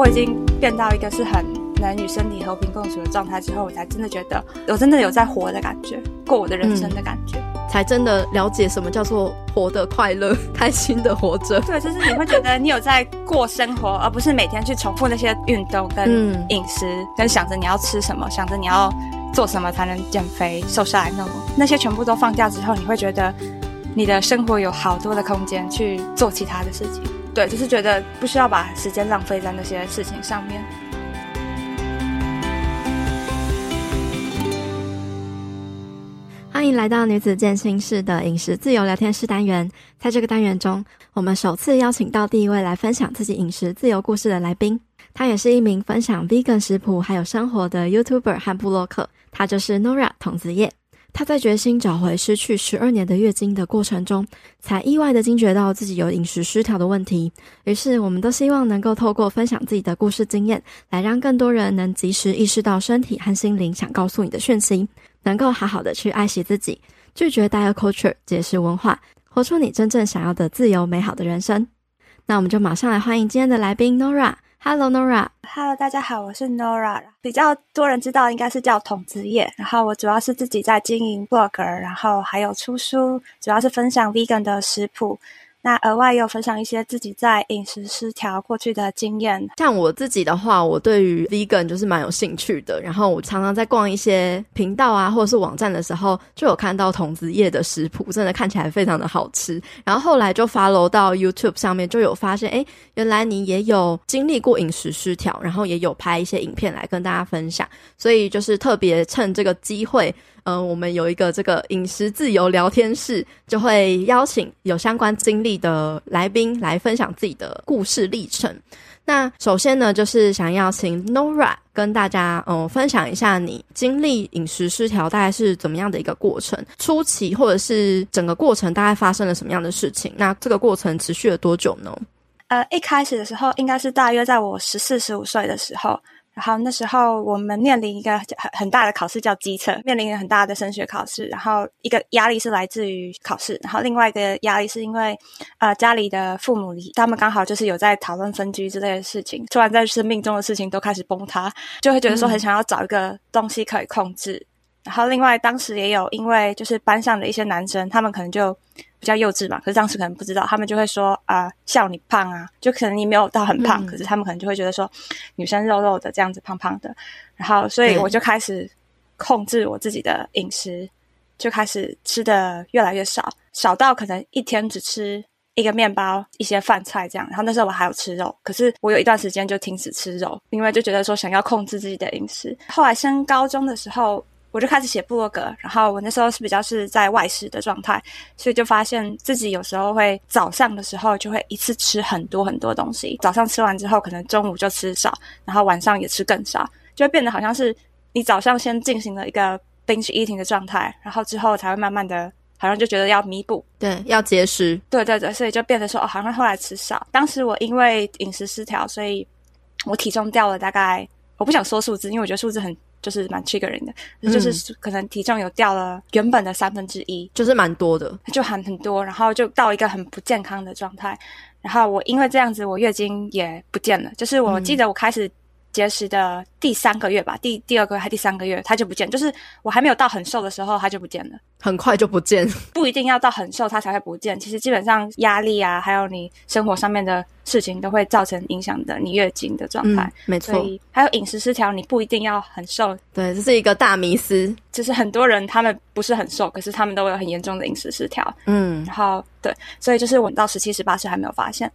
我已经变到一个是很能与身体和平共处的状态之后，我才真的觉得我真的有在活的感觉，过我的人生的感觉，嗯、才真的了解什么叫做活得快乐、开心的活着。对，就是你会觉得你有在过生活，而不是每天去重复那些运动跟饮食，嗯、跟想着你要吃什么，想着你要做什么才能减肥瘦下来那种，那些全部都放掉之后，你会觉得你的生活有好多的空间去做其他的事情。对，就是觉得不需要把时间浪费在那些事情上面。欢迎来到女子健心室的饮食自由聊天室单元。在这个单元中，我们首次邀请到第一位来分享自己饮食自由故事的来宾。他也是一名分享 vegan 食谱还有生活的 YouTuber 和部落客。他就是 Nora 筒子叶。她在决心找回失去十二年的月经的过程中，才意外的惊觉到自己有饮食失调的问题。于是，我们都希望能够透过分享自己的故事经验，来让更多人能及时意识到身体和心灵想告诉你的讯息，能够好好的去爱惜自己，拒绝 diet culture 节食文化，活出你真正想要的自由美好的人生。那我们就马上来欢迎今天的来宾 Nora。Hello Nora。Hello，大家好，我是 Nora。比较多人知道应该是叫筒子叶，然后我主要是自己在经营 blog，然后还有出书，主要是分享 vegan 的食谱。那额外也有分享一些自己在饮食失调过去的经验。像我自己的话，我对于 vegan 就是蛮有兴趣的。然后我常常在逛一些频道啊，或者是网站的时候，就有看到筒子叶的食谱，真的看起来非常的好吃。然后后来就 follow 到 YouTube 上面，就有发现，诶，原来你也有经历过饮食失调，然后也有拍一些影片来跟大家分享。所以就是特别趁这个机会。嗯、呃，我们有一个这个饮食自由聊天室，就会邀请有相关经历的来宾来分享自己的故事历程。那首先呢，就是想要请 Nora 跟大家嗯、呃、分享一下你经历饮食失调大概是怎么样的一个过程，初期或者是整个过程大概发生了什么样的事情？那这个过程持续了多久呢？呃，一开始的时候应该是大约在我十四十五岁的时候。然后那时候我们面临一个很很大的考试，叫机测，面临一个很大的升学考试。然后一个压力是来自于考试，然后另外一个压力是因为呃家里的父母离他们刚好就是有在讨论分居之类的事情，突然在生命中的事情都开始崩塌，就会觉得说很想要找一个东西可以控制。嗯、然后另外当时也有因为就是班上的一些男生，他们可能就。比较幼稚嘛，可是当时可能不知道，他们就会说啊、呃，笑你胖啊，就可能你没有到很胖，嗯、可是他们可能就会觉得说，女生肉肉的这样子胖胖的，然后所以我就开始控制我自己的饮食，就开始吃的越来越少，少到可能一天只吃一个面包、一些饭菜这样。然后那时候我还有吃肉，可是我有一段时间就停止吃肉，因为就觉得说想要控制自己的饮食。后来升高中的时候。我就开始写部落格，然后我那时候是比较是在外食的状态，所以就发现自己有时候会早上的时候就会一次吃很多很多东西，早上吃完之后可能中午就吃少，然后晚上也吃更少，就会变得好像是你早上先进行了一个 binge eating 的状态，然后之后才会慢慢的，好像就觉得要弥补，对，要节食，对对对，所以就变得说哦，好像后来吃少。当时我因为饮食失调，所以我体重掉了大概，我不想说数字，因为我觉得数字很。就是蛮 triggering 的，嗯、就是可能体重有掉了原本的三分之一，就是蛮多的，就含很多，然后就到一个很不健康的状态。然后我因为这样子，我月经也不见了。就是我记得我开始节食的第三个月吧，第第二个月还第三个月，它就不见。就是我还没有到很瘦的时候，它就不见了，很快就不见。不一定要到很瘦它才会不见，其实基本上压力啊，还有你生活上面的。事情都会造成影响的，你月经的状态，嗯、没错。所以还有饮食失调，你不一定要很瘦。对，这是一个大迷思。就是很多人他们不是很瘦，可是他们都有很严重的饮食失调。嗯，然后对，所以就是我到十七、十八岁还没有发现。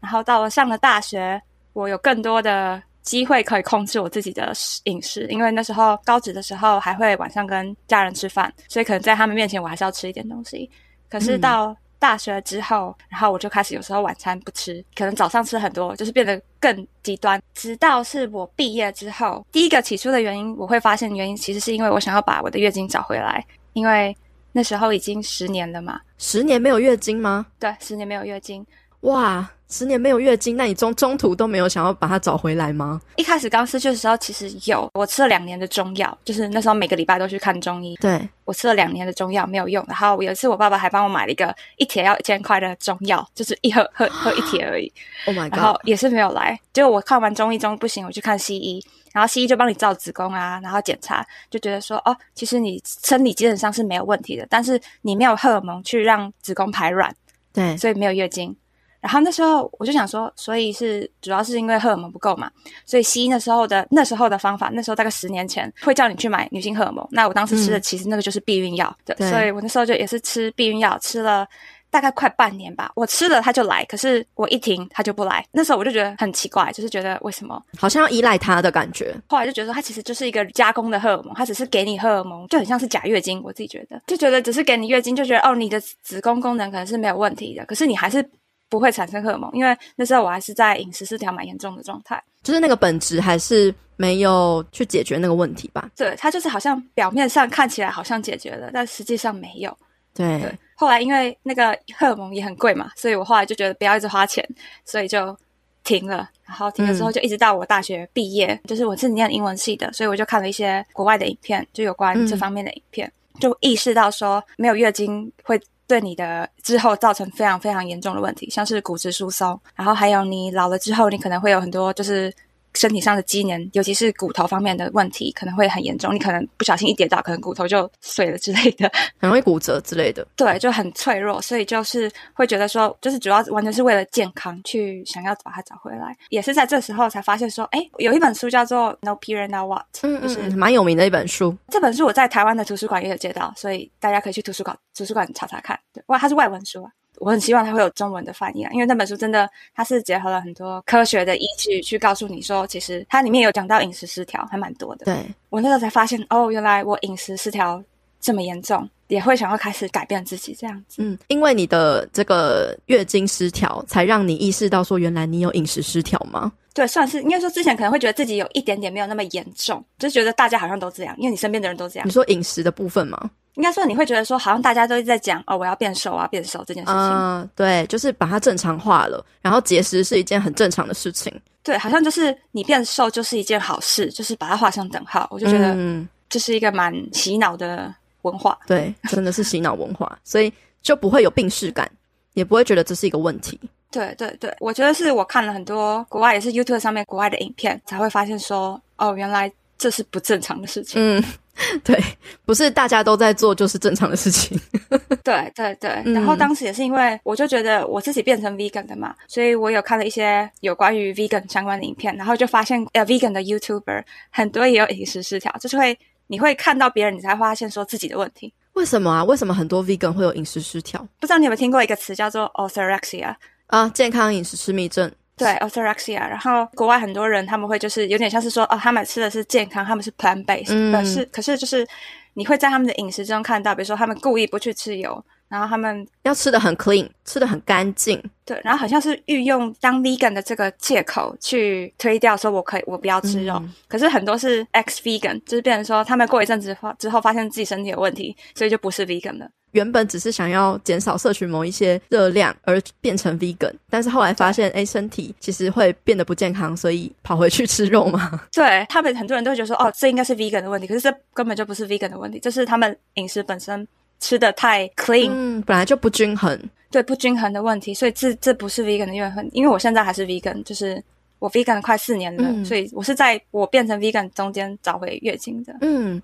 然后到了上了大学，我有更多的机会可以控制我自己的饮食，因为那时候高职的时候还会晚上跟家人吃饭，所以可能在他们面前我还是要吃一点东西。可是到、嗯大学之后，然后我就开始有时候晚餐不吃，可能早上吃很多，就是变得更极端。直到是我毕业之后，第一个起初的原因，我会发现原因其实是因为我想要把我的月经找回来，因为那时候已经十年了嘛。十年没有月经吗？对，十年没有月经。哇，十年没有月经，那你中中途都没有想要把它找回来吗？一开始刚失去的时候，其实有，我吃了两年的中药，就是那时候每个礼拜都去看中医。对，我吃了两年的中药没有用，然后有一次我爸爸还帮我买了一个一帖要一千块的中药，就是一盒喝喝一帖而已。Oh my god！然后也是没有来，结果我看完中医中不行，我去看西医，然后西医就帮你照子宫啊，然后检查，就觉得说哦，其实你生理基本上是没有问题的，但是你没有荷尔蒙去让子宫排卵，对，所以没有月经。然后那时候我就想说，所以是主要是因为荷尔蒙不够嘛，所以西医那时候的那时候的方法，那时候大概十年前会叫你去买女性荷尔蒙。那我当时吃的其实那个就是避孕药，对，对，所以我那时候就也是吃避孕药，吃了大概快半年吧。我吃了它就来，可是我一停它就不来。那时候我就觉得很奇怪，就是觉得为什么好像要依赖它的感觉。后来就觉得说它其实就是一个加工的荷尔蒙，它只是给你荷尔蒙，就很像是假月经。我自己觉得就觉得只是给你月经，就觉得哦你的子宫功能可能是没有问题的，可是你还是。不会产生荷尔蒙，因为那时候我还是在饮食失调蛮严重的状态，就是那个本质还是没有去解决那个问题吧？对，它就是好像表面上看起来好像解决了，但实际上没有。对，对，后来因为那个荷尔蒙也很贵嘛，所以我后来就觉得不要一直花钱，所以就停了。然后停了之后，就一直到我大学毕业，嗯、就是我是念英文系的，所以我就看了一些国外的影片，就有关这方面的影片，嗯、就意识到说没有月经会。对你的之后造成非常非常严重的问题，像是骨质疏松，然后还有你老了之后，你可能会有很多就是。身体上的机能，尤其是骨头方面的问题，可能会很严重。你可能不小心一跌倒，可能骨头就碎了之类的，很容易骨折之类的。对，就很脆弱，所以就是会觉得说，就是主要完全是为了健康去想要把它找回来。也是在这时候才发现说，哎，有一本书叫做《No Period Now What》，嗯，就是蛮有名的一本书。这本书我在台湾的图书馆也有借到，所以大家可以去图书馆图书馆查查看。对，哇，它是外文书啊。我很希望它会有中文的翻译啊，因为那本书真的，它是结合了很多科学的依据去告诉你说，其实它里面有讲到饮食失调，还蛮多的。对，我那时候才发现，哦，原来我饮食失调这么严重，也会想要开始改变自己这样子。嗯，因为你的这个月经失调，才让你意识到说，原来你有饮食失调吗？对，算是应该说之前可能会觉得自己有一点点没有那么严重，就觉得大家好像都这样，因为你身边的人都这样。你说饮食的部分吗？应该说你会觉得说，好像大家都在讲哦，我要变瘦啊，变瘦这件事情。嗯，对，就是把它正常化了，然后节食是一件很正常的事情。对，好像就是你变瘦就是一件好事，就是把它画上等号。我就觉得，嗯，这是一个蛮洗脑的文化。对，真的是洗脑文化，所以就不会有病视感，也不会觉得这是一个问题。对对对，我觉得是我看了很多国外也是 YouTube 上面国外的影片，才会发现说，哦，原来这是不正常的事情。嗯。对，不是大家都在做，就是正常的事情。对对对，然后当时也是因为我就觉得我自己变成 vegan 的嘛，所以我有看了一些有关于 vegan 相关的影片，然后就发现呃 vegan 的 YouTuber 很多也有饮食失调，就是会你会看到别人，你才发现说自己的问题。为什么啊？为什么很多 vegan 会有饮食失调？不知道你有没有听过一个词叫做 orthorexia 啊？健康饮食失密症。对，orthorexia，然后国外很多人他们会就是有点像是说哦，他们吃的是健康，他们是 plant based，可、嗯、是可是就是你会在他们的饮食中看到，比如说他们故意不去吃油。然后他们要吃的很 clean，吃的很干净。对，然后好像是运用当 vegan 的这个借口去推掉，说我可以，我不要吃肉。嗯、可是很多是 ex vegan，就是变成说他们过一阵子之后发现自己身体有问题，所以就不是 vegan 了。原本只是想要减少摄取某一些热量而变成 vegan，但是后来发现，哎，身体其实会变得不健康，所以跑回去吃肉嘛。对，他们很多人都会觉得说，哦，这应该是 vegan 的问题，可是这根本就不是 vegan 的问题，这是他们饮食本身。吃的太 clean，嗯，本来就不均衡，对，不均衡的问题，所以这这不是 vegan 的怨恨，因为我现在还是 vegan，就是我 vegan 快四年了，嗯，所以我是在我变成 vegan 中间找回月经的。嗯，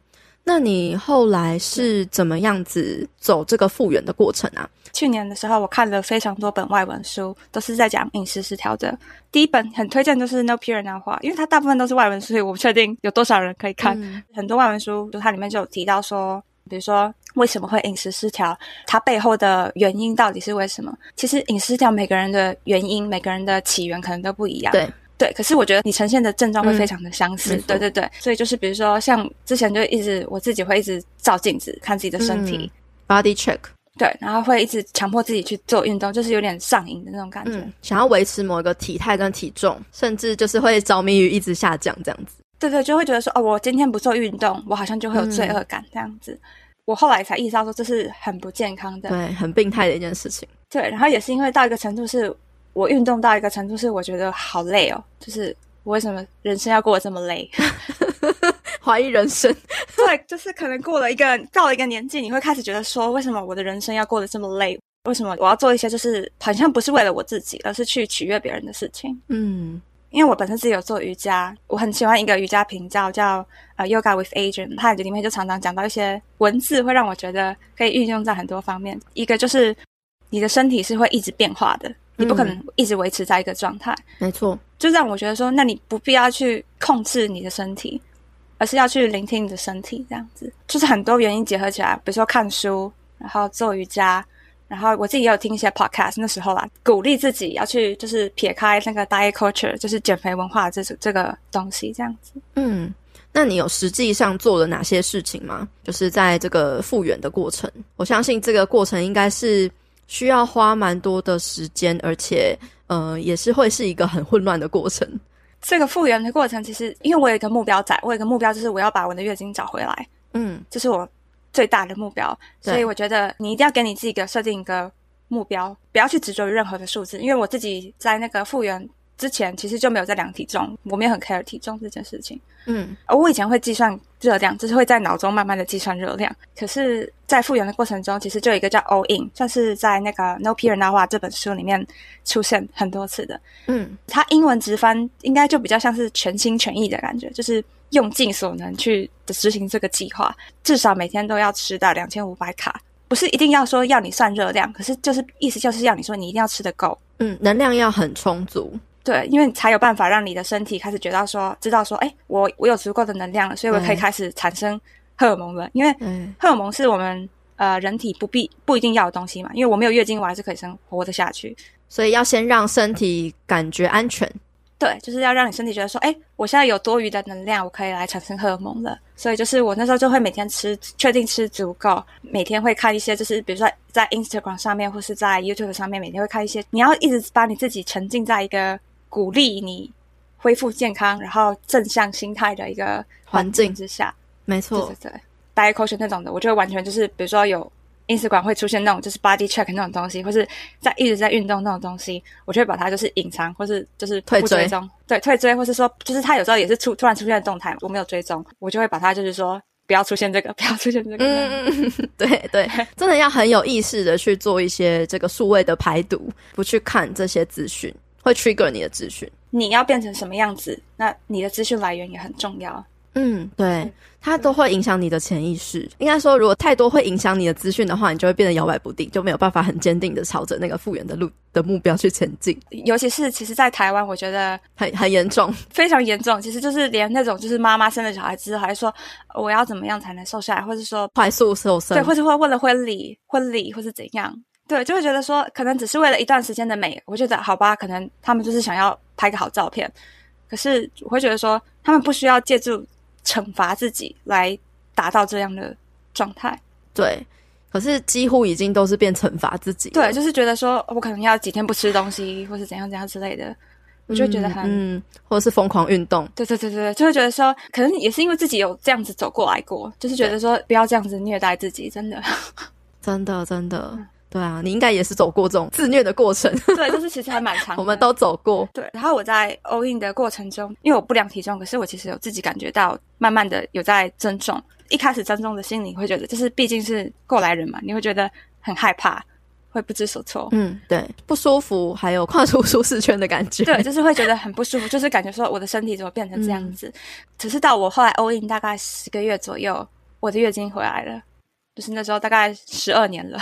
那你后来是怎么样子走这个复原的过程啊？去年的时候，我看了非常多本外文书，都是在讲饮食失调的。第一本很推荐就是 No Period Now What，因为它大部分都是外文书，所以我不确定有多少人可以看。嗯，很多外文书，就它里面就有提到说。比如说，为什么会饮食失调？它背后的原因到底是为什么？其实饮食失调每个人的原因、每个人的起源可能都不一样。对对，可是我觉得你呈现的症状会非常的相似。嗯、对对对，所以就是比如说，像之前就一直我自己会一直照镜子看自己的身体、嗯、，body check。对，然后会一直强迫自己去做运动，就是有点上瘾的那种感觉。嗯、想要维持某一个体态跟体重，甚至就是会着迷于一直下降这样子。对对，就会觉得说，哦，我今天不做运动，我好像就会有罪恶感这样子。嗯我后来才意识到说，这是很不健康的，对，很病态的一件事情。对，然后也是因为到一个程度是，我运动到一个程度，是我觉得好累哦，就是我为什么人生要过得这么累？怀疑人生。对，就是可能过了一个到了一个年纪，你会开始觉得说，为什么我的人生要过得这么累？为什么我要做一些就是好像不是为了我自己，而是去取悦别人的事情？嗯。因为我本身自己有做瑜伽，我很喜欢一个瑜伽频道叫呃 Yoga with Adriene，它里面就常常讲到一些文字，会让我觉得可以运用在很多方面。一个就是你的身体是会一直变化的，你不可能一直维持在一个状态。没错，就让我觉得说，那你不必要去控制你的身体，而是要去聆听你的身体，这样子就是很多原因结合起来，比如说看书，然后做瑜伽。然后我自己也有听一些 podcast，那时候啦，鼓励自己要去，就是撇开那个 diet culture，就是减肥文化这这个东西，这样子。嗯，那你有实际上做了哪些事情吗？就是在这个复原的过程，我相信这个过程应该是需要花蛮多的时间，而且呃，也是会是一个很混乱的过程。这个复原的过程，其实因为我有一个目标在，我有一个目标就是我要把我的月经找回来。嗯，这是我。最大的目标，所以我觉得你一定要给你自己一个设定一个目标，不要去执着于任何的数字。因为我自己在那个复原之前，其实就没有在量体重，我没有很 care 体重这件事情。嗯，而我以前会计算热量，就是会在脑中慢慢的计算热量。可是，在复原的过程中，其实就有一个叫 all in，算是在那个 No Peer Now What 这本书里面出现很多次的。嗯，它英文直翻应该就比较像是全心全意的感觉，就是。用尽所能去执行这个计划，至少每天都要吃到两千五百卡，不是一定要说要你算热量，可是就是意思就是要你说你一定要吃得够，嗯，能量要很充足，对，因为你才有办法让你的身体开始觉得说，知道说，哎，我我有足够的能量了，所以我可以开始产生荷尔蒙了，因为荷尔蒙是我们呃人体不必不一定要的东西嘛，因为我没有月经，我还是可以生活得下去，所以要先让身体感觉安全。对，就是要让你身体觉得说，哎，我现在有多余的能量，我可以来产生荷尔蒙了。所以就是我那时候就会每天吃，确定吃足够，每天会看一些，就是比如说在 Instagram 上面或是在 YouTube 上面，每天会看一些。你要一直把你自己沉浸在一个鼓励你恢复健康，然后正向心态的一个环境之下。没错，对对对，diet culture 那种的，我就会完全就是，比如说有。Instagram 会出现那种就是 body check 那种东西，或是在一直在运动那种东西，我就会把它就是隐藏，或是就是不追踪，退追，对，退追，或是说就是它有时候也是出突然出现的动态，我没有追踪，我就会把它就是说不要出现这个，不要出现这个。嗯，对对，真的要很有意识的去做一些这个数位的排毒，不去看这些资讯，会 trigger 你的资讯。你要变成什么样子，那你的资讯来源也很重要。嗯，对，它都会影响你的潜意识。应该说，如果太多会影响你的资讯的话，你就会变得摇摆不定，就没有办法很坚定的朝着那个复原的路的目标去前进。尤其是，其实，在台湾，我觉得很 很严重，非常严重。其实就是连那种就是妈妈生了小孩之后，还说我要怎么样才能瘦下来，或是说快速瘦身，对，或者会为了婚礼、婚礼或是怎样，对，就会觉得说可能只是为了一段时间的美。我觉得好吧，可能他们就是想要拍个好照片，可是我会觉得说他们不需要借助。惩罚自己来达到这样的状态，对。可是几乎已经都是变惩罚自己，对，就是觉得说我可能要几天不吃东西，或是怎样怎样之类的，我就觉得很，嗯，或者是疯狂运动，对对对对，就会觉得说，可能也是因为自己有这样子走过来过，就是觉得说不要这样子虐待自己，真的，真 的真的。嗯对啊，你应该也是走过这种自虐的过程。对，就是其实还蛮长的。我们都走过。对，然后我在 all in 的过程中，因为我不量体重，可是我其实有自己感觉到，慢慢的有在增重。一开始增重的心里会觉得，就是毕竟是过来人嘛，你会觉得很害怕，会不知所措。嗯，对，不舒服，还有跨出舒适圈的感觉。对，就是会觉得很不舒服，就是感觉说我的身体怎么变成这样子。嗯、只是到我后来 all in 大概十个月左右，我的月经回来了，就是那时候大概十二年了。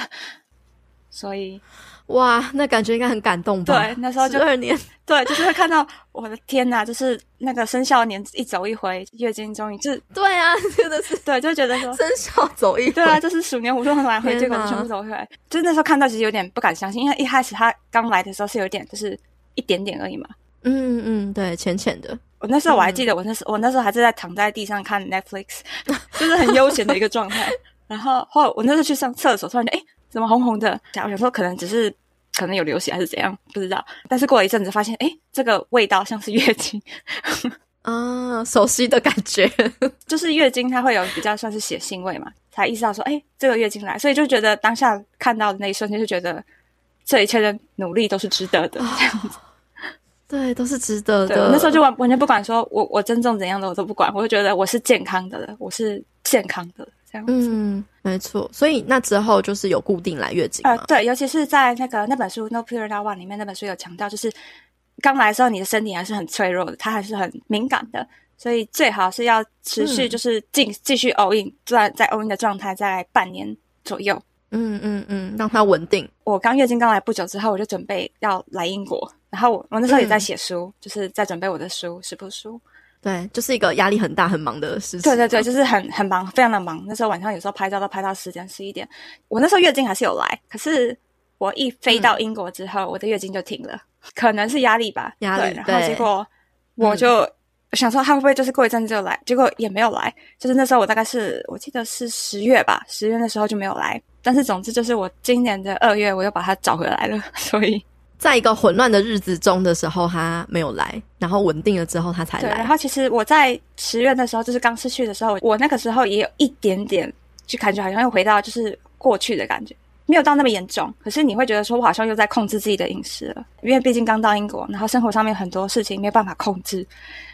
所以，哇，那感觉应该很感动吧？对，那时候就二年，对，就是会看到我的天呐，就是那个生肖年一走一回，月经终于就是对啊，真的是 对，就觉得说生肖走一回，对啊，就是鼠年虎兔来回，结果全部走回来，就那时候看到其实有点不敢相信，因为一开始他刚来的时候是有点就是一点点而已嘛，嗯嗯，对，浅浅的。我那时候我还记得，我那时、嗯、我那时候还是在躺在地上看 Netflix，就是很悠闲的一个状态。然后后来我那时候去上厕所，突然间哎。诶怎么红红的？我想说可能只是可能有流血还是怎样，不知道。但是过了一阵子，发现哎，这个味道像是月经 啊，熟悉的感觉，就是月经它会有比较算是血腥味嘛，才意识到说哎，这个月经来，所以就觉得当下看到的那一瞬间就觉得这一切的努力都是值得的，这样子。对，都是值得的。那时候就完完全不管说，说我我真正怎样的我都不管，我就觉得我是健康的了，我是健康的这样子。嗯，没错。所以那之后就是有固定来月经。呃，对，尤其是在那个那本书《No Period Not One》里面，那本书有强调，就是刚来的时候你的身体还是很脆弱的，它还是很敏感的，所以最好是要持续就是继继续 all in，在在 all in 的状态在半年左右。嗯嗯嗯，让它稳定。我刚月经刚来不久之后，我就准备要来英国，然后我我那时候也在写书，嗯、就是在准备我的书食谱书。对，就是一个压力很大、很忙的事情。对对对，就是很很忙，非常的忙。那时候晚上有时候拍照都拍到十点、十一点。我那时候月经还是有来，可是我一飞到英国之后，嗯、我的月经就停了，可能是压力吧。压力。对，然后结果我就。嗯想说他会不会就是过一阵子就来，结果也没有来。就是那时候我大概是我记得是十月吧，十月的时候就没有来。但是总之就是我今年的二月我又把它找回来了。所以在一个混乱的日子中的时候他没有来，然后稳定了之后他才来。对，然后其实我在十月的时候就是刚失去的时候，我那个时候也有一点点就感觉好像又回到就是过去的感觉，没有到那么严重。可是你会觉得说我好像又在控制自己的饮食了，因为毕竟刚到英国，然后生活上面很多事情没有办法控制。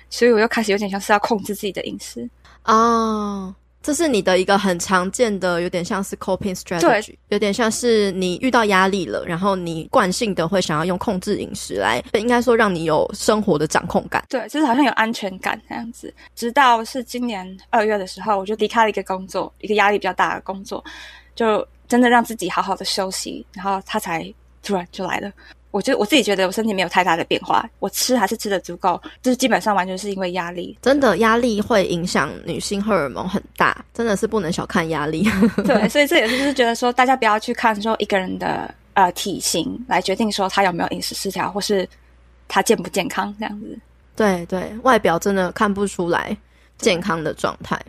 所以我又开始有点像是要控制自己的饮食哦，这是你的一个很常见的，有点像是 coping strategy，有点像是你遇到压力了，然后你惯性的会想要用控制饮食来，应该说让你有生活的掌控感。对，就是好像有安全感这样子。直到是今年二月的时候，我就离开了一个工作，一个压力比较大的工作，就真的让自己好好的休息，然后他才突然就来了。我觉得我自己觉得我身体没有太大的变化，我吃还是吃的足够，就是基本上完全是因为压力。真的压力会影响女性荷尔蒙很大，真的是不能小看压力。对，所以这也是就是觉得说，大家不要去看说一个人的呃体型来决定说他有没有饮食失调，或是他健不健康这样子。对对，外表真的看不出来健康的状态。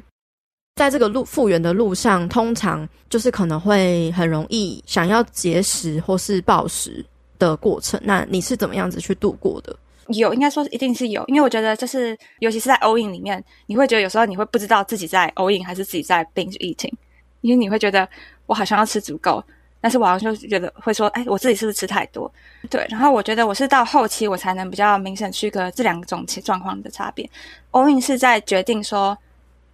在这个路复原的路上，通常就是可能会很容易想要节食或是暴食的过程，那你是怎么样子去度过的？有，应该说一定是有，因为我觉得就是，尤其是在 all in 里面，你会觉得有时候你会不知道自己在 all in 还是自己在 binge eating，因为你会觉得我好像要吃足够，但是我好像就觉得会说，哎，我自己是不是吃太多？对，然后我觉得我是到后期我才能比较明显区隔这两种状况的差别。all in 是在决定说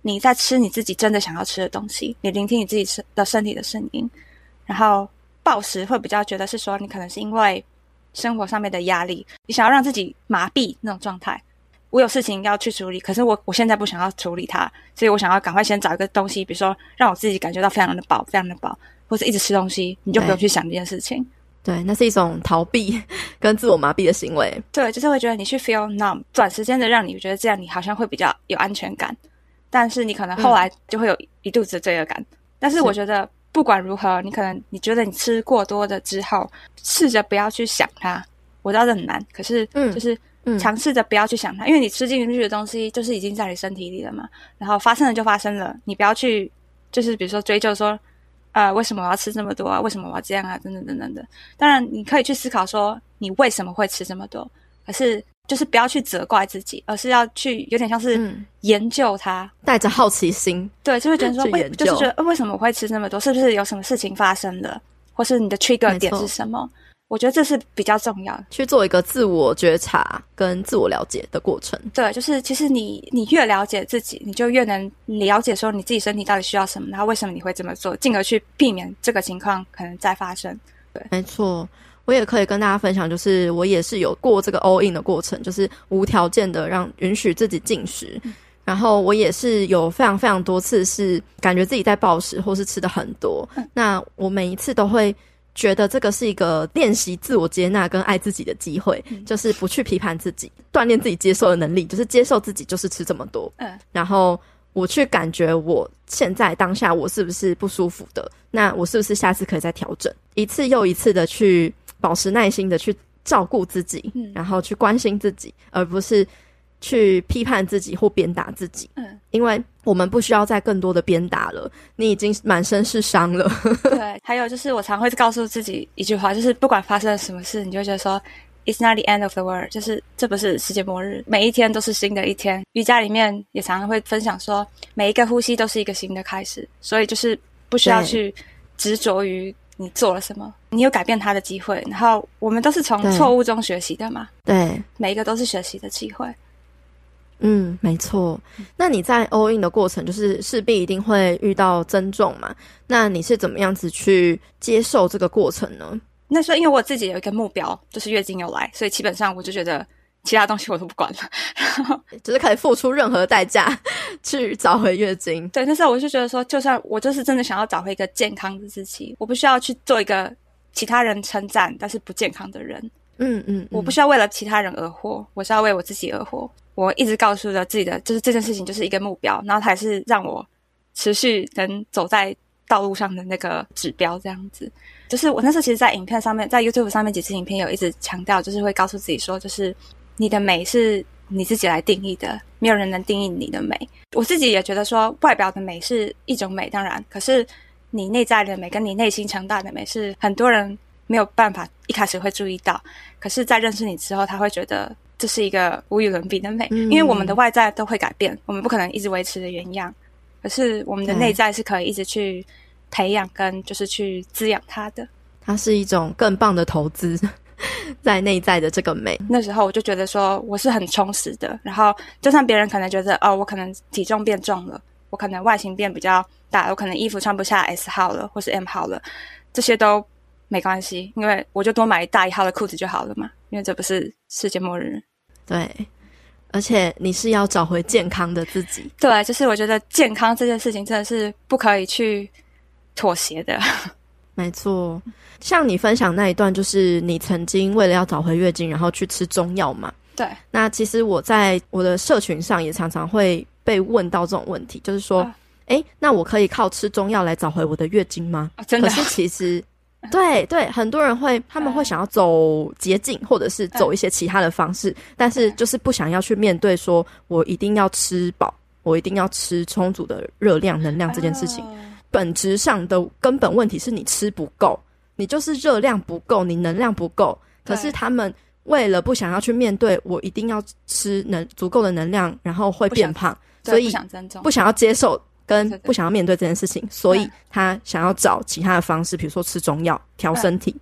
你在吃你自己真的想要吃的东西，你聆听你自己身的身体的声音，然后。暴食会比较觉得是说，你可能是因为生活上面的压力，你想要让自己麻痹那种状态。我有事情要去处理，可是我我现在不想要处理它，所以我想要赶快先找一个东西，比如说让我自己感觉到非常的饱，非常的饱，或者一直吃东西，你就不用去想这件事情。对，那是一种逃避跟自我麻痹的行为。对，就是会觉得你去 feel numb，短时间的让你觉得这样你好像会比较有安全感，但是你可能后来就会有一肚子的罪恶感。嗯、但是我觉得。不管如何，你可能你觉得你吃过多的之后，试着不要去想它。我知道这很难，可是就是尝试着不要去想它，嗯嗯、因为你吃进去的东西就是已经在你身体里了嘛。然后发生了就发生了，你不要去就是比如说追究说，呃，为什么我要吃这么多啊？为什么我要这样啊？等等等等的。当然你可以去思考说，你为什么会吃这么多，可是。就是不要去责怪自己，而是要去有点像是研究它，嗯、带着好奇心，对，就会觉得说，为就是觉得、呃、为什么我会吃这么多？是不是有什么事情发生了，或是你的 trigger 点是什么？我觉得这是比较重要，去做一个自我觉察跟自我了解的过程。对，就是其实你你越了解自己，你就越能了解说你自己身体到底需要什么，然后为什么你会这么做，进而去避免这个情况可能再发生。对，没错。我也可以跟大家分享，就是我也是有过这个 all in 的过程，就是无条件的让允许自己进食，嗯、然后我也是有非常非常多次是感觉自己在暴食或是吃的很多，嗯、那我每一次都会觉得这个是一个练习自我接纳跟爱自己的机会，嗯、就是不去批判自己，锻炼自己接受的能力，就是接受自己就是吃这么多，嗯，然后。我去感觉我现在当下我是不是不舒服的？那我是不是下次可以再调整？一次又一次的去保持耐心的去照顾自己，嗯，然后去关心自己，而不是去批判自己或鞭打自己。嗯，因为我们不需要再更多的鞭打了，你已经满身是伤了。对，还有就是我常会告诉自己一句话，就是不管发生了什么事，你就觉得说。It's not the end of the world，就是这不是世界末日，每一天都是新的一天。瑜伽里面也常常会分享说，每一个呼吸都是一个新的开始，所以就是不需要去执着于你做了什么，你有改变他的机会。然后我们都是从错误中学习的嘛，对，每一个都是学习的机会。嗯，没错。那你在 all in 的过程，就是势必一定会遇到增重嘛？那你是怎么样子去接受这个过程呢？那时候因为我自己有一个目标，就是月经有来，所以基本上我就觉得其他东西我都不管了，然 后就是可以付出任何代价去找回月经。对，那时候我就觉得说，就算我就是真的想要找回一个健康的自己，我不需要去做一个其他人称赞但是不健康的人。嗯嗯，嗯，我不需要为了其他人而活，我是要为我自己而活。我一直告诉着自己的，就是这件事情就是一个目标，然后它还是让我持续能走在道路上的那个指标，这样子。就是我那时候其实，在影片上面，在 YouTube 上面几次影片有一直强调，就是会告诉自己说，就是你的美是你自己来定义的，没有人能定义你的美。我自己也觉得说，外表的美是一种美，当然，可是你内在的美跟你内心强大的美，是很多人没有办法一开始会注意到，可是，在认识你之后，他会觉得。这是一个无与伦比的美，嗯，因为我们的外在都会改变，我们不可能一直维持的原样，可是我们的内在是可以一直去培养跟就是去滋养它的。它是一种更棒的投资，在内在的这个美。那时候我就觉得说我是很充实的，然后就算别人可能觉得哦，我可能体重变重了，我可能外形变比较大，我可能衣服穿不下 S 号了，或是 M 号了，这些都没关系，因为我就多买大一号的裤子就好了嘛。因为这不是世界末日，对，而且你是要找回健康的自己，对，就是我觉得健康这件事情真的是不可以去妥协的。没错，像你分享那一段，就是你曾经为了要找回月经，然后去吃中药嘛？对。那其实我在我的社群上也常常会被问到这种问题，就是说，哎、啊，那我可以靠吃中药来找回我的月经吗？啊、真的？可是其实。对对，很多人会，他们会想要走捷径，或者是走一些其他的方式，但是就是不想要去面对说，我一定要吃饱，我一定要吃充足的热量、能量这件事情。本质上的根本问题是你吃不够，你就是热量不够，你能量不够。可是他们为了不想要去面对，我一定要吃能足够的能量，然后会变胖，所以不想要接受。跟不想要面对这件事情，所以他想要找其他的方式，比如说吃中药调身体，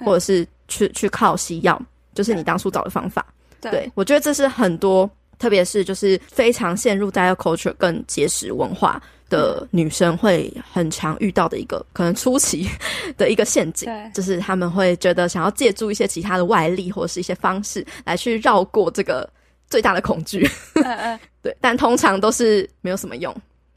或者是去去靠西药，就是你当初找的方法。对，对我觉得这是很多，特别是就是非常陷入 diet culture 跟节食文化的女生会很常遇到的一个可能初期 的一个陷阱，就是他们会觉得想要借助一些其他的外力或者是一些方式来去绕过这个最大的恐惧。嗯嗯，对，但通常都是没有什么用。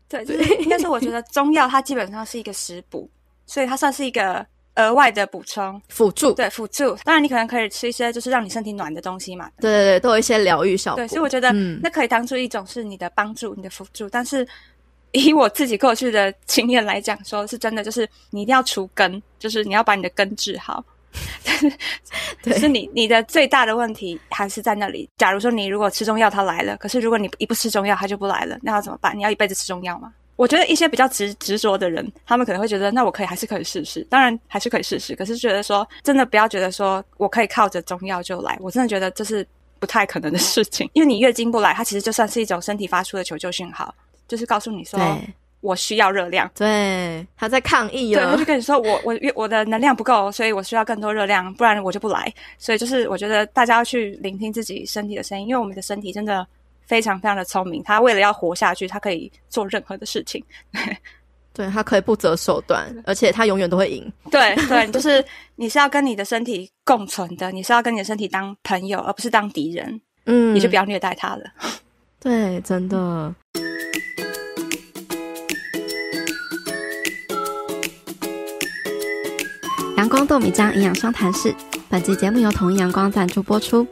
对，就是应该是我觉得中药它基本上是一个食补，所以它算是一个额外的补充辅助。对，辅助。当然你可能可以吃一些就是让你身体暖的东西嘛。对对对，都有一些疗愈效果。对，所以我觉得那可以当做一种是你的帮助、你的辅助。但是以我自己过去的经验来讲，说是真的，就是你一定要除根，就是你要把你的根治好。但是，可，是你你的最大的问题还是在那里。假如说你如果吃中药它来了，可是如果你一不吃中药它就不来了，那要怎么办？你要一辈子吃中药吗？我觉得一些比较执执着的人，他们可能会觉得，那我可以还是可以试试，当然还是可以试试。可是觉得说，真的不要觉得说我可以靠着中药就来，我真的觉得这是不太可能的事情。因为你月经不来，它其实就算是一种身体发出的求救讯号，就是告诉你说。我需要热量，对，他在抗议了。对，我就跟你说，我我我的能量不够，所以我需要更多热量，不然我就不来。所以就是我觉得大家要去聆听自己身体的声音，因为我们的身体真的非常非常的聪明，他为了要活下去，他可以做任何的事情。对，他可以不择手段，而且他永远都会赢。对对，就是你是要跟你的身体共存的，你是要跟你的身体当朋友，而不是当敌人。嗯，你就不要虐待他了。对，真的。阳光豆米浆营养商谈室，本期节目由统一阳光赞助播出。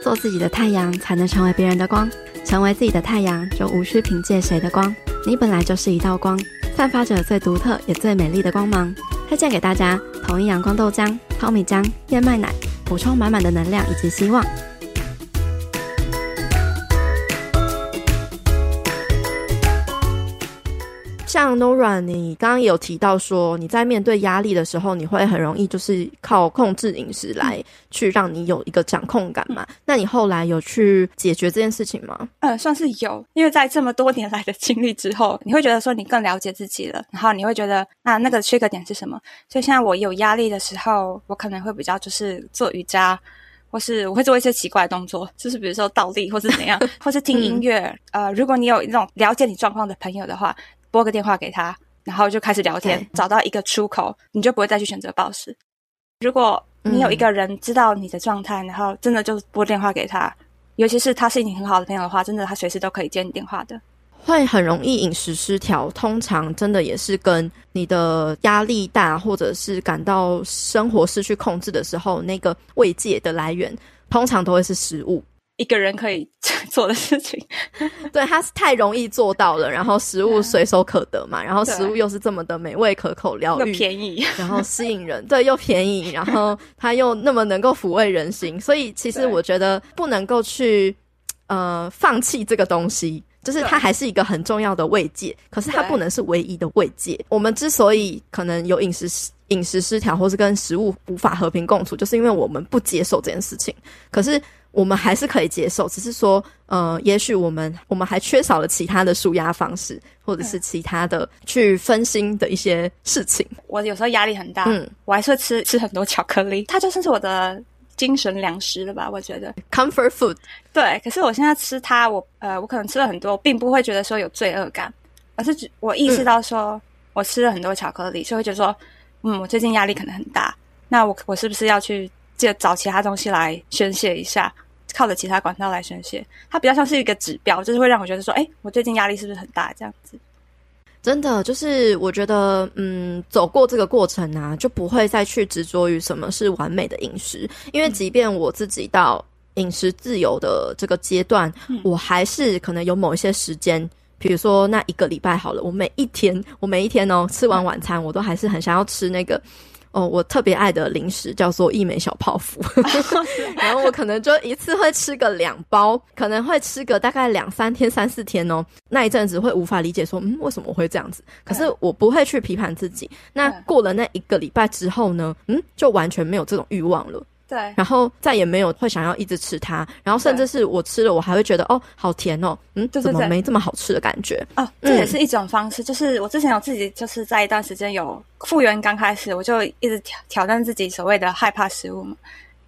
做自己的太阳，才能成为别人的光。成为自己的太阳，就无需凭借谁的光。你本来就是一道光，散发着最独特也最美丽的光芒。推荐给大家统一阳光豆浆、糙米浆、燕麦奶，补充满满的能量以及希望。像 Nora，你刚刚有提到说，你在面对压力的时候，你会很容易就是靠控制饮食来去让你有一个掌控感嘛？嗯、那你后来有去解决这件事情吗？呃，算是有，因为在这么多年来的经历之后，你会觉得说你更了解自己了，然后你会觉得那，那个缺个点是什么？所以现在我有压力的时候，我可能会比较就是做瑜伽。或是我会做一些奇怪的动作，就是比如说倒立，或是怎样，或是听音乐。嗯、呃，如果你有那种了解你状况的朋友的话，拨个电话给他，然后就开始聊天，找到一个出口，你就不会再去选择暴食。如果你有一个人知道你的状态，嗯、然后真的就拨电话给他，尤其是他是你很好的朋友的话，真的他随时都可以接你电话的。会很容易饮食失调，通常真的也是跟你的压力大，或者是感到生活失去控制的时候，那个慰藉的来源，通常都会是食物。一个人可以 做的事情，对，它是太容易做到了，然后食物随手可得嘛，然后食物又是这么的美味可口、疗愈、又便宜，然后吸引人，对，又便宜，然后它又那么能够抚慰人心，所以其实我觉得不能够去呃放弃这个东西。就是它还是一个很重要的慰藉，可是它不能是唯一的慰藉。我们之所以可能有饮食饮食失调，或是跟食物无法和平共处，就是因为我们不接受这件事情。可是我们还是可以接受，只是说，呃，也许我们我们还缺少了其他的舒压方式，或者是其他的去分心的一些事情。我有时候压力很大，嗯，我还是会吃吃很多巧克力，它就算是我的。精神粮食了吧？我觉得 comfort food。对，可是我现在吃它，我呃，我可能吃了很多，并不会觉得说有罪恶感，而是我意识到说，我吃了很多巧克力，嗯、所以会觉得说，嗯，我最近压力可能很大，那我我是不是要去借找其他东西来宣泄一下，靠着其他管道来宣泄？它比较像是一个指标，就是会让我觉得说，哎，我最近压力是不是很大？这样子。真的就是，我觉得，嗯，走过这个过程啊，就不会再去执着于什么是完美的饮食。因为即便我自己到饮食自由的这个阶段，嗯、我还是可能有某一些时间，比如说那一个礼拜好了，我每一天，我每一天哦，吃完晚餐，我都还是很想要吃那个。哦，我特别爱的零食叫做一美小泡芙，然后我可能就一次会吃个两包，可能会吃个大概两三天、三四天哦。那一阵子会无法理解说，嗯，为什么我会这样子？可是我不会去批判自己。那过了那一个礼拜之后呢，嗯，就完全没有这种欲望了。对，然后再也没有会想要一直吃它，然后甚至是我吃了，我还会觉得哦，好甜哦，嗯，怎么没这么好吃的感觉？哦，这也是一种方式。就是我之前有自己就是在一段时间有复原刚开始，我就一直挑挑战自己所谓的害怕食物嘛，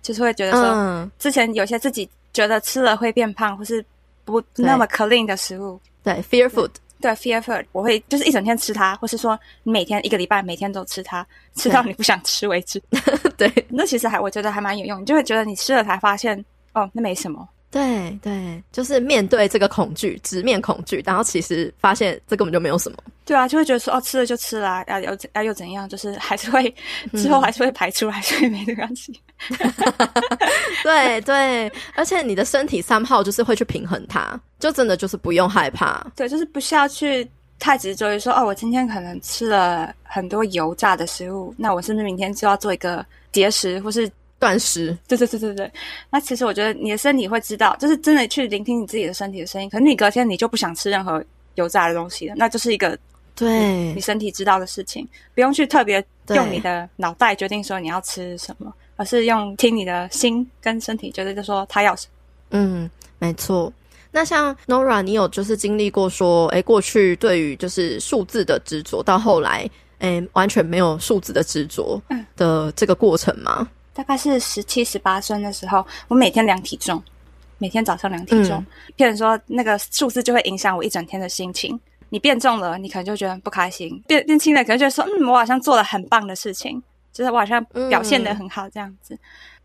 就是会觉得说，嗯之前有些自己觉得吃了会变胖或是不那么 clean 的食物，对，fear food。对，fear food，我会就是一整天吃它，或是说你每天一个礼拜每天都吃它，吃到你不想吃为止。对，那其实还我觉得还蛮有用，你就会觉得你吃了才发现，哦，那没什么。对对，就是面对这个恐惧，直面恐惧，然后其实发现这根本就没有什么。对啊，就会觉得说，哦，吃了就吃了，啊，又啊又怎样？就是还是会之后还是会排出来，所以没关系。对对，而且你的身体 somehow 就是会去平衡它，就真的就是不用害怕。对，就是不需要去太执着于说，哦，我今天可能吃了很多油炸的食物，那我是不是明天就要做一个节食，或是？断食，对对对对对。那其实我觉得你的身体会知道，就是真的去聆听你自己的身体的声音。可能你隔天你就不想吃任何油炸的东西了，那就是一个对你身体知道的事情，不用去特别用你的脑袋决定说你要吃什么，对而是用听你的心跟身体觉得就说他要什么。嗯，没错。那像 Nora，你有就是经历过说，哎，过去对于就是数字的执着，到后来，哎，完全没有数字的执着的这个过程吗？嗯大概是十七、十八岁的时候，我每天量体重，每天早上量体重。譬如、嗯、说，那个数字就会影响我一整天的心情。你变重了，你可能就觉得不开心；变变轻了，可能觉得说，嗯，我好像做了很棒的事情，就是我好像表现的很好这样子。嗯、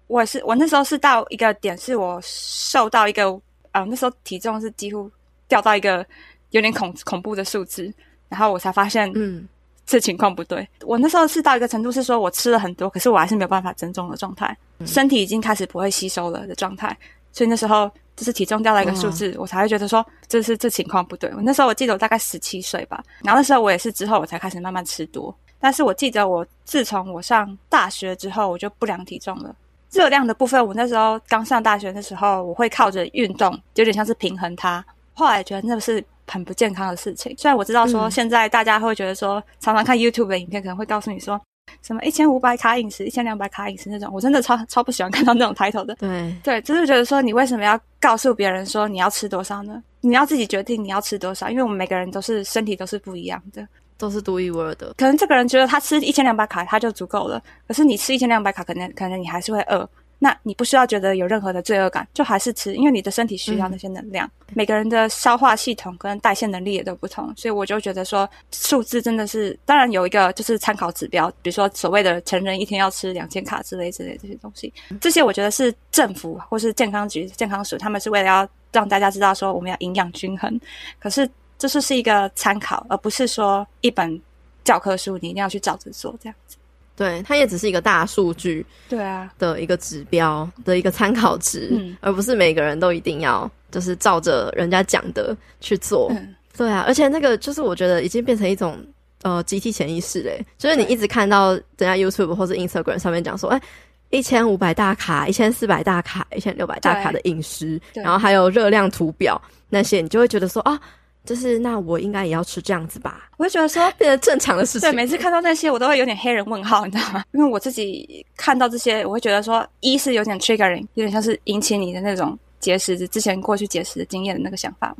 我是我那时候是到一个点，是我瘦到一个啊、呃，那时候体重是几乎掉到一个有点恐恐怖的数字，然后我才发现，嗯。这情况不对，我那时候是到一个程度，是说我吃了很多，可是我还是没有办法增重的状态，嗯、身体已经开始不会吸收了的状态，所以那时候就是体重掉了一个数字，嗯、我才会觉得说这是这情况不对。我那时候我记得我大概十七岁吧，然后那时候我也是之后我才开始慢慢吃多，但是我记得我自从我上大学之后，我就不量体重了。热量的部分，我那时候刚上大学的时候，我会靠着运动，有点像是平衡它。后来觉得那不是。很不健康的事情。虽然我知道说现在大家会觉得说，常常看 YouTube 的影片可能会告诉你说。什么一千五百卡饮食，一千两百卡饮食那种，我真的超超不喜欢看到那种抬头的。对对，就是觉得说，你为什么要告诉别人说你要吃多少呢？你要自己决定你要吃多少，因为我们每个人都是身体都是不一样的，都是独一无二的。可能这个人觉得他吃一千两百卡他就足够了，可是你吃一千两百卡，可能可能你还是会饿。那你不需要觉得有任何的罪恶感，就还是吃，因为你的身体需要那些能量。每个人的消化系统跟代谢能力也都不同，所以我就觉得说数字真的是，当然有一个就是参考指标，比如说所谓的成人一天要吃两千卡之类之类这些东西，这些我觉得是政府或是健康局、健康署他们是为了要让大家知道说我们要营养均衡，可是这就是一个参考，而不是说一本教科书你一定要去照着做这样子。对，它也只是一个大数据，对啊的一个指标的一个参考值，嗯，而不是每个人都一定要就是照着人家讲的去做。嗯，对啊，而且那个就是我觉得已经变成一种呃集体潜意识嘞，就是你一直看到人家 YouTube 或者 Instagram 上面讲说，哎，一千五百大卡、一千四百大卡、一千六百大卡的饮食，然后还有热量图表那些，你就会觉得说啊。就是那我应该也要吃这样子吧？我会觉得说变成正常的事情。对，每次看到那些我都会有点黑人问号，你知道吗？因为我自己看到这些，我会觉得说，一是有点 triggering，有点像是引起你的那种节食之前过去节食的经验的那个想法。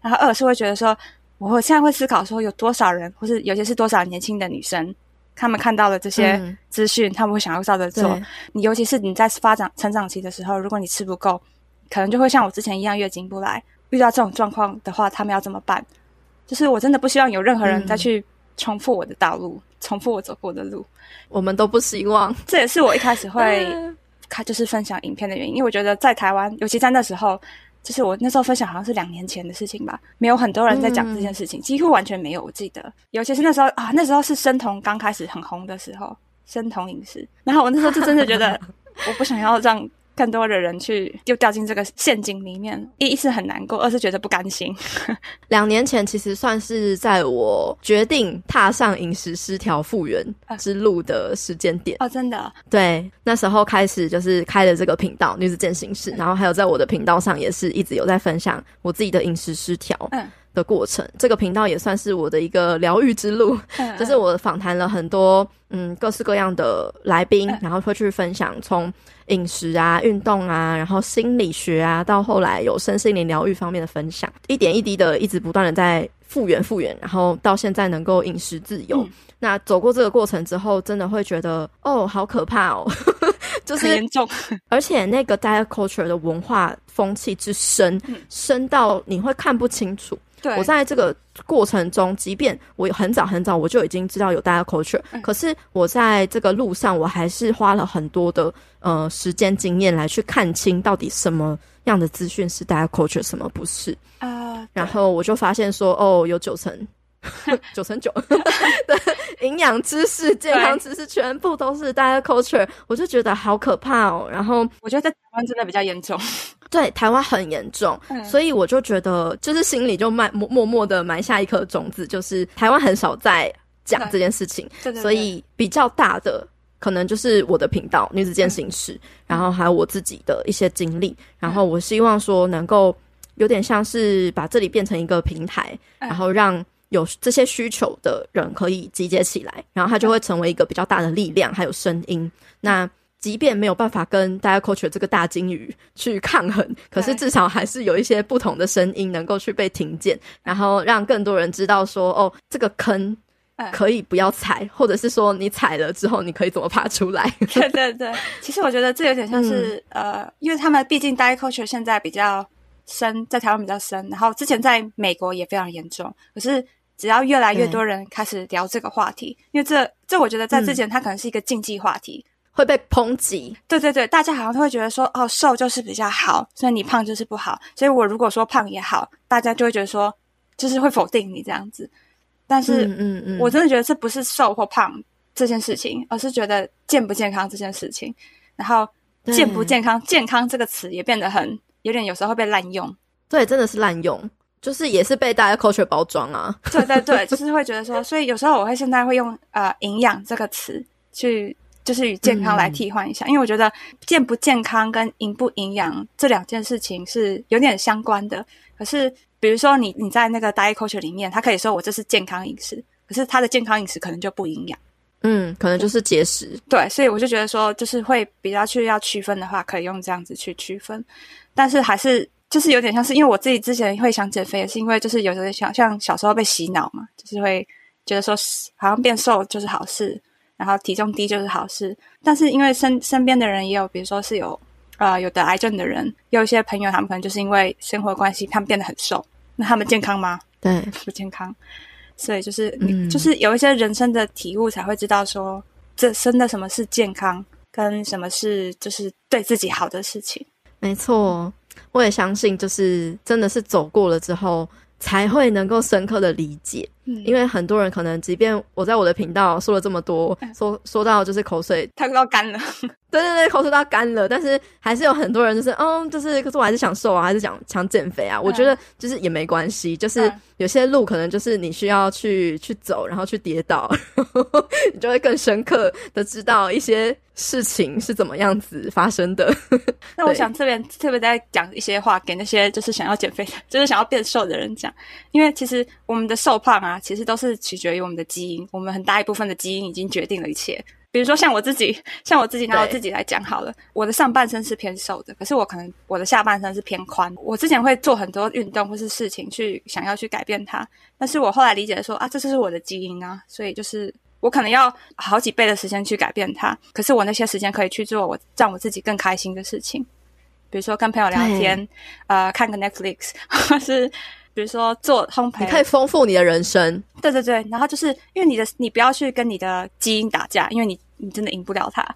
然后二是会觉得说，我现在会思考说，有多少人，或是有些是多少年轻的女生，她们看到了这些资讯，她、嗯、们会想要照着做。你尤其是你在发展成长期的时候，如果你吃不够，可能就会像我之前一样月经不来。遇到这种状况的话，他们要怎么办？就是我真的不希望有任何人再去重复我的道路，嗯、重复我走过的路。我们都不希望。这也是我一开始会 开就是分享影片的原因，因为我觉得在台湾，尤其在那时候，就是我那时候分享好像是两年前的事情吧，没有很多人在讲这件事情，嗯、几乎完全没有。我记得，尤其是那时候啊，那时候是生酮刚开始很红的时候，生酮饮食。然后我那时候就真的觉得，我不想要让。更多的人去又掉进这个陷阱里面，一是很难过，二是觉得不甘心。两年前其实算是在我决定踏上饮食失调复原之路的时间点哦，真的。对，那时候开始就是开了这个频道“女子健行室”，然后还有在我的频道上也是一直有在分享我自己的饮食失调。嗯。的过程，这个频道也算是我的一个疗愈之路。嗯、就是我访谈了很多嗯各式各样的来宾，嗯、然后会去分享从饮食啊、运动啊，然后心理学啊，到后来有身心灵疗愈方面的分享，一点一滴的，一直不断的在复原复原，然后到现在能够饮食自由。嗯、那走过这个过程之后，真的会觉得哦，好可怕哦，就是很严重，而且那个 diet culture 的文化风气之深，嗯、深到你会看不清楚。对我在这个过程中，即便我很早很早我就已经知道有 diet culture，嗯，可是我在这个路上，我还是花了很多的呃时间经验来去看清到底什么样的资讯是 diet culture，什么不是啊。Uh, 然后我就发现说，哦，有九成。九成九。的营养知识、健康知识全部都是 diet culture，我就觉得好可怕哦。然后我觉得在台湾真的比较严重，对，台湾很严重，嗯、所以我就觉得就是心里就埋默默默的埋下一颗种子，就是台湾很少在讲这件事情，对对对。对，所以比较大的可能就是我的频道女子健行史，嗯、然后还有我自己的一些经历，然后我希望说能够有点像是把这里变成一个平台，嗯、然后让。有这些需求的人可以集结起来，然后他就会成为一个比较大的力量，还有声音。那即便没有办法跟 diet culture 这个大鲸鱼去抗衡，可是至少还是有一些不同的声音能够去被听见，然后让更多人知道说，哦，这个坑可以不要踩，或者是说你踩了之后你可以怎么爬出来。对对对，其实我觉得这有点像是、嗯、呃，因为他们毕竟 diet culture 现在比较深，在台湾比较深，然后之前在美国也非常严重，可是。只要越来越多人开始聊这个话题，因为这这我觉得在之前它可能是一个禁忌话题，嗯、会被抨击。对对对，大家好像都会觉得说，哦，瘦就是比较好，所以你胖就是不好。所以我如果说胖也好，大家就会觉得说，就是会否定你这样子。但是，嗯嗯，嗯，我真的觉得这不是瘦或胖这件事情，而是觉得健不健康这件事情。然后，健不健康，健康这个词也变得很有点，有时候会被滥用。对，真的是滥用。就是也是被大家 culture 包装啊，对对对，就是会觉得说，所以有时候我会现在会用呃营养这个词去就是与健康来替换一下，嗯、因为我觉得健不健康跟营不营养这两件事情是有点相关的。可是，比如说你你在那个 diet culture 里面，他可以说我这是健康饮食，可是他的健康饮食可能就不营养。嗯，可能就是节食。对，所以我就觉得说，就是会比较去要区分的话，可以用这样子去区分。但是还是就是有点像是，因为我自己之前会想减肥，也是因为就是有时想像小时候被洗脑嘛，就是会觉得说好像变瘦就是好事，然后体重低就是好事。但是因为身身边的人也有，比如说是有呃有得癌症的人，有一些朋友他们可能就是因为生活关系，他们变得很瘦，那他们健康吗？对，不健康。所以就是，嗯，就是有一些人生的体悟，才会知道说，这真的什么是健康，跟什么是就是对自己好的事情。没错，我也相信，就是真的是走过了之后，才会能够深刻的理解。嗯，因为很多人可能，即便我在我的频道说了这么多，说说到就是口水，他都要干了。对对对，口水都要干了，但是还是有很多人就是，嗯，就是，可是我还是想瘦啊，还是想想减肥啊。我觉得就是也没关系，就是有些路可能就是你需要去去走，然后去跌倒，你就会更深刻的知道一些事情是怎么样子发生的。那我想这边特别在讲一些话给那些就是想要减肥的，就是想要变瘦的人讲，因为其实我们的瘦胖啊，其实都是取决于我们的基因，我们很大一部分的基因已经决定了一切。比如说像我自己，像我自己拿我自己来讲好了，我的上半身是偏瘦的，可是我可能我的下半身是偏宽。我之前会做很多运动或是事情去想要去改变它，但是我后来理解说啊，这就是我的基因啊，所以就是我可能要好几倍的时间去改变它，可是我那些时间可以去做我让我自己更开心的事情，比如说跟朋友聊天，呃，看个 Netflix，或是。比如说做烘焙，你可以丰富你的人生。对对对，然后就是因为你的，你不要去跟你的基因打架，因为你你真的赢不了它。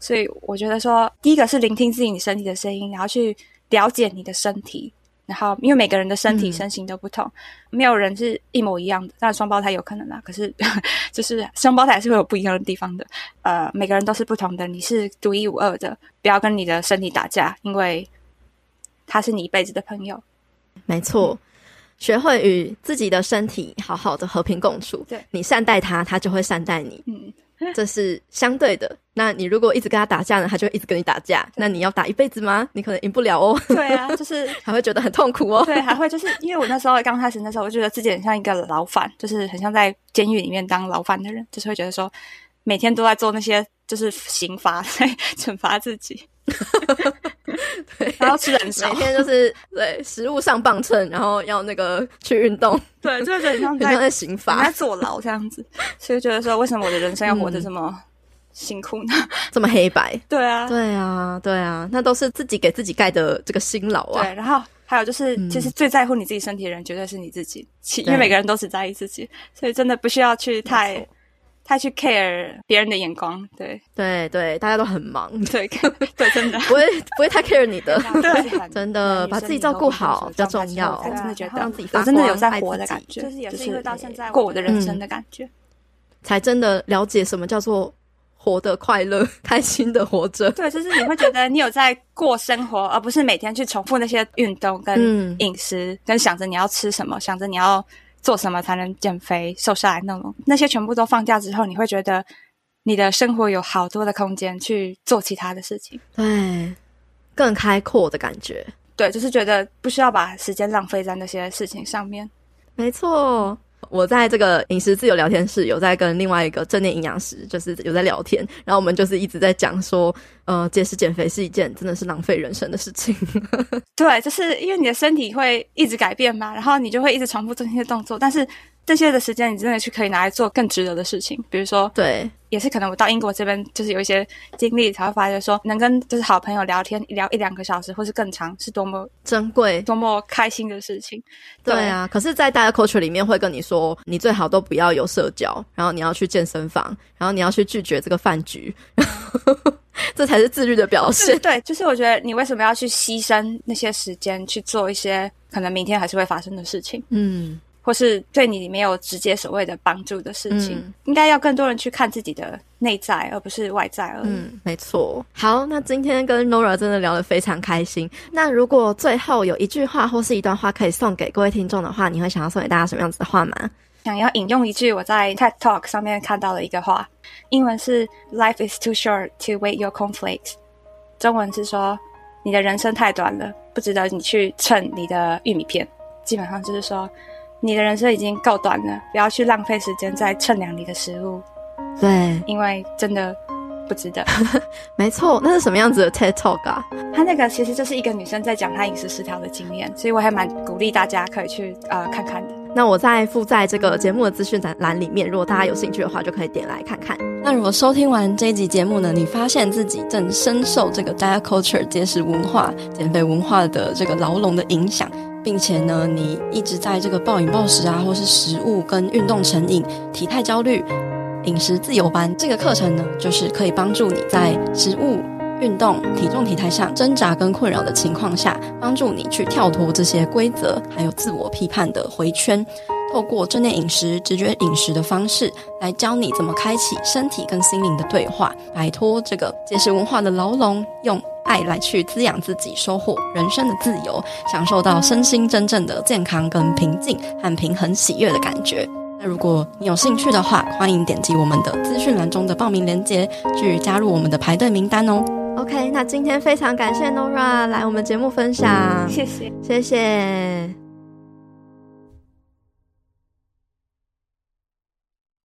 所以我觉得说，第一个是聆听自己你身体的声音，然后去了解你的身体。然后因为每个人的身体身形都不同，嗯、没有人是一模一样的。当然双胞胎有可能啦，可是就是双胞胎还是会有不一样的地方的。呃，每个人都是不同的，你是独一无二的，不要跟你的身体打架，因为他是你一辈子的朋友。没错。嗯学会与自己的身体好好的和平共处，对，你善待他，他就会善待你。嗯，这是相对的。那你如果一直跟他打架呢，他就会一直跟你打架。那你要打一辈子吗？你可能赢不了哦。对啊，就是还会觉得很痛苦哦。对，还会就是因为我那时候刚开始那时候，我觉得自己很像一个牢犯，就是很像在监狱里面当牢犯的人，就是会觉得说每天都在做那些就是刑罚，在惩罚自己。对，然后吃很少，每天就是对食物上磅秤，然后要那个去运动，对，就是很像在，很像在刑罚，在坐牢这样子，所以觉得说，为什么我的人生要活得这么辛苦呢？嗯、这么黑白？对啊，对啊，对啊，那都是自己给自己盖的这个辛劳啊。对，然后还有就是，其实最在乎你自己身体的人，绝对是你自己，嗯、因为每个人都只在意自己，所以真的不需要去太。太去 care 别人的眼光，对对对，大家都很忙，对对，真的不会不会太 care 你的，对，真的把自己照顾好比较重要，我真的觉得让自己发我真的有在活的感觉，就是也是因为到现在过我的人生的感觉，才真的了解什么叫做活得快乐、开心的活着。对，就是你会觉得你有在过生活，而不是每天去重复那些运动跟饮食，跟想着你要吃什么，想着你要。做什么才能减肥瘦下来？那种那些全部都放假之后，你会觉得你的生活有好多的空间去做其他的事情，对，更开阔的感觉。对，就是觉得不需要把时间浪费在那些事情上面。没错。我在这个饮食自由聊天室有在跟另外一个正念营养师，就是有在聊天，然后我们就是一直在讲说，呃，节食减肥是一件真的是浪费人生的事情。对，就是因为你的身体会一直改变嘛，然后你就会一直重复这些动作，但是。这些的时间，你真的去可以拿来做更值得的事情，比如说，对，也是可能我到英国这边，就是有一些经历，才会发觉说，能跟就是好朋友聊天聊一两个小时，或是更长，是多么珍贵、多么开心的事情。对，对啊，可是，在大家 culture 里面会跟你说，你最好都不要有社交，然后你要去健身房，然后你要去拒绝这个饭局，这才是自律的表现。对，就是我觉得你为什么要去牺牲那些时间去做一些可能明天还是会发生的事情？嗯。或是对你没有直接所谓的帮助的事情，嗯、应该要更多人去看自己的内在，而不是外在而已。嗯，没错。好，那今天跟 Nora 真的聊得非常开心。那如果最后有一句话或是一段话可以送给各位听众的话，你会想要送给大家什么样子的话吗？想要引用一句我在 TED Talk 上面看到的一个话，英文是 “Life is too short to wait your cornflakes”，中文是说你的人生太短了，不值得你去蹭你的玉米片。基本上就是说，你的人生已经够短了，不要去浪费时间在称量你的食物。对，因为真的不值得。没错，那是什么样子的 TED Talk 啊？他那个其实就是一个女生在讲她饮食失调的经验，所以我还蛮鼓励大家可以去呃看看的。那我再附在这个节目的资讯栏里面，如果大家有兴趣的话，就可以点来看看。那如果收听完这一集节目呢，你发现自己正深受这个 diet culture 节食文化、减肥文化的这个牢笼的影响，并且呢，你一直在这个暴饮暴食啊，或是食物跟运动成瘾、体态焦虑、饮食自由班这个课程呢，就是可以帮助你在食物。运动、体重、体态上挣扎跟困扰的情况下，帮助你去跳脱这些规则，还有自我批判的回圈，透过正念饮食、直觉饮食的方式，来教你怎么开启身体跟心灵的对话，摆脱这个节食文化的牢笼，用爱来去滋养自己，收获人生的自由，享受到身心真正的健康跟平静和平衡喜悦的感觉。那如果你有兴趣的话，欢迎点击我们的资讯栏中的报名链接，去加入我们的排队名单哦。OK，那今天非常感谢 Nora 来我们节目分享，谢谢，谢谢。